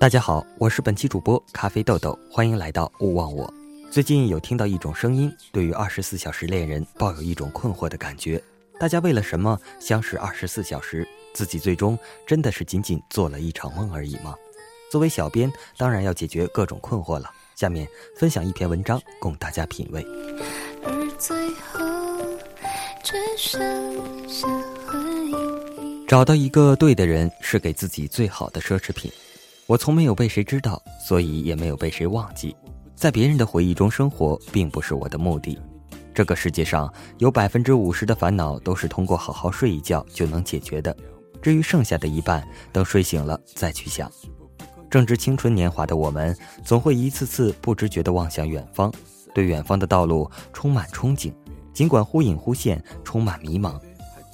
大家好，我是本期主播咖啡豆豆，欢迎来到勿忘我。最近有听到一种声音，对于二十四小时恋人抱有一种困惑的感觉。大家为了什么相识二十四小时？自己最终真的是仅仅做了一场梦而已吗？作为小编，当然要解决各种困惑了。下面分享一篇文章供大家品味最后只剩下。找到一个对的人是给自己最好的奢侈品。我从没有被谁知道，所以也没有被谁忘记。在别人的回忆中生活，并不是我的目的。这个世界上有百分之五十的烦恼都是通过好好睡一觉就能解决的。至于剩下的一半，等睡醒了再去想。正值青春年华的我们，总会一次次不知觉地望向远方，对远方的道路充满憧憬，尽管忽隐忽现，充满迷茫。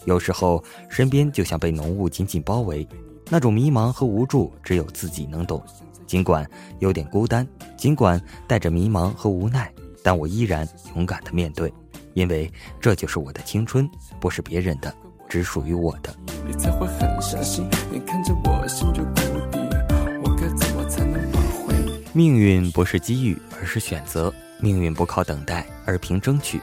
有时候，身边就像被浓雾紧紧包围，那种迷茫和无助只有自己能懂。尽管有点孤单，尽管带着迷茫和无奈，但我依然勇敢的面对，因为这就是我的青春，不是别人的，只属于我的。命运不是机遇，而是选择；命运不靠等待，而凭争取。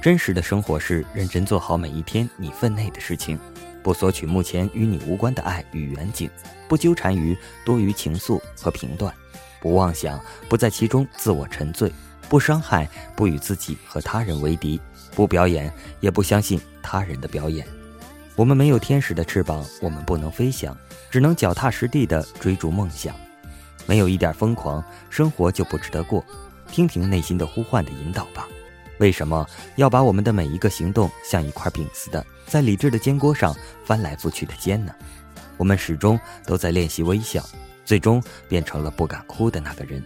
真实的生活是认真做好每一天你分内的事情，不索取目前与你无关的爱与远景，不纠缠于多余情愫和评断，不妄想，不在其中自我沉醉，不伤害，不与自己和他人为敌，不表演，也不相信他人的表演。我们没有天使的翅膀，我们不能飞翔，只能脚踏实地地追逐梦想。没有一点疯狂，生活就不值得过。听听内心的呼唤的引导吧。为什么要把我们的每一个行动像一块饼似的，在理智的煎锅上翻来覆去的煎呢？我们始终都在练习微笑，最终变成了不敢哭的那个人。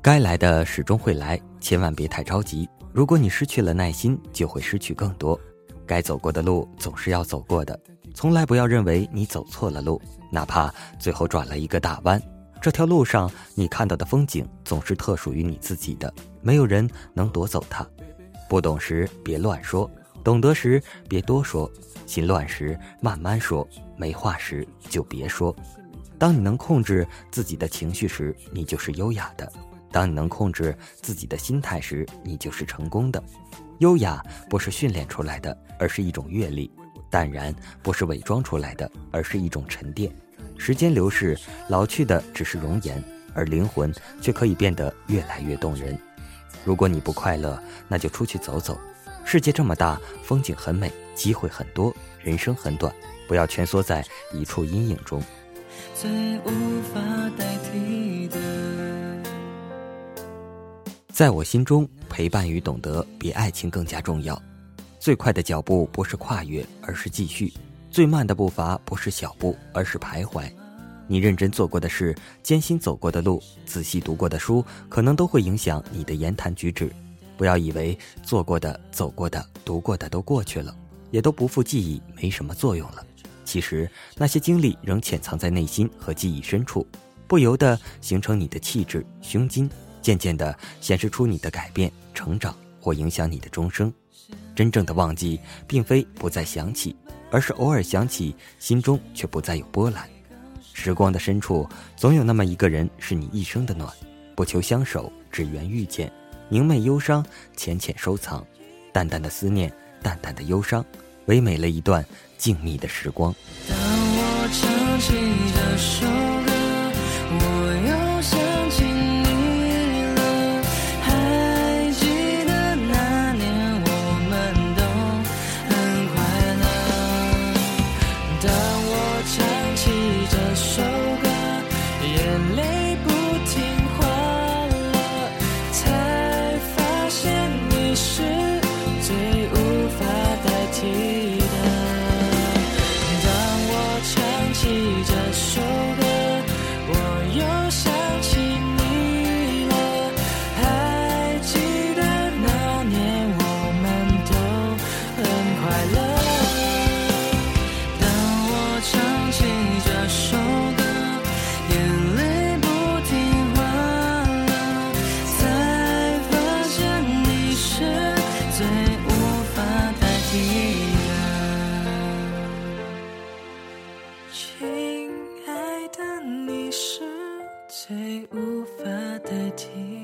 该来的始终会来，千万别太着急。如果你失去了耐心，就会失去更多。该走过的路总是要走过的，从来不要认为你走错了路，哪怕最后转了一个大弯。这条路上你看到的风景总是特属于你自己的，没有人能夺走它。不懂时别乱说，懂得时别多说，心乱时慢慢说，没话时就别说。当你能控制自己的情绪时，你就是优雅的；当你能控制自己的心态时，你就是成功的。优雅不是训练出来的，而是一种阅历；淡然不是伪装出来的，而是一种沉淀。时间流逝，老去的只是容颜，而灵魂却可以变得越来越动人。如果你不快乐，那就出去走走。世界这么大，风景很美，机会很多，人生很短，不要蜷缩在一处阴影中。最无法代替的，在我心中。陪伴与懂得比爱情更加重要。最快的脚步不是跨越，而是继续；最慢的步伐不是小步，而是徘徊。你认真做过的事，艰辛走过的路，仔细读过的书，可能都会影响你的言谈举止。不要以为做过的、走过的、读过的都过去了，也都不复记忆，没什么作用了。其实那些经历仍潜藏在内心和记忆深处，不由得形成你的气质、胸襟。渐渐地显示出你的改变、成长，或影响你的终生。真正的忘记，并非不再想起，而是偶尔想起，心中却不再有波澜。时光的深处，总有那么一个人，是你一生的暖。不求相守，只缘遇见。明媚忧伤，浅浅收藏。淡淡的思念，淡淡的忧伤，唯美了一段静谧的时光。当我唱起这首是最无法代替的亲爱的你是最无法代替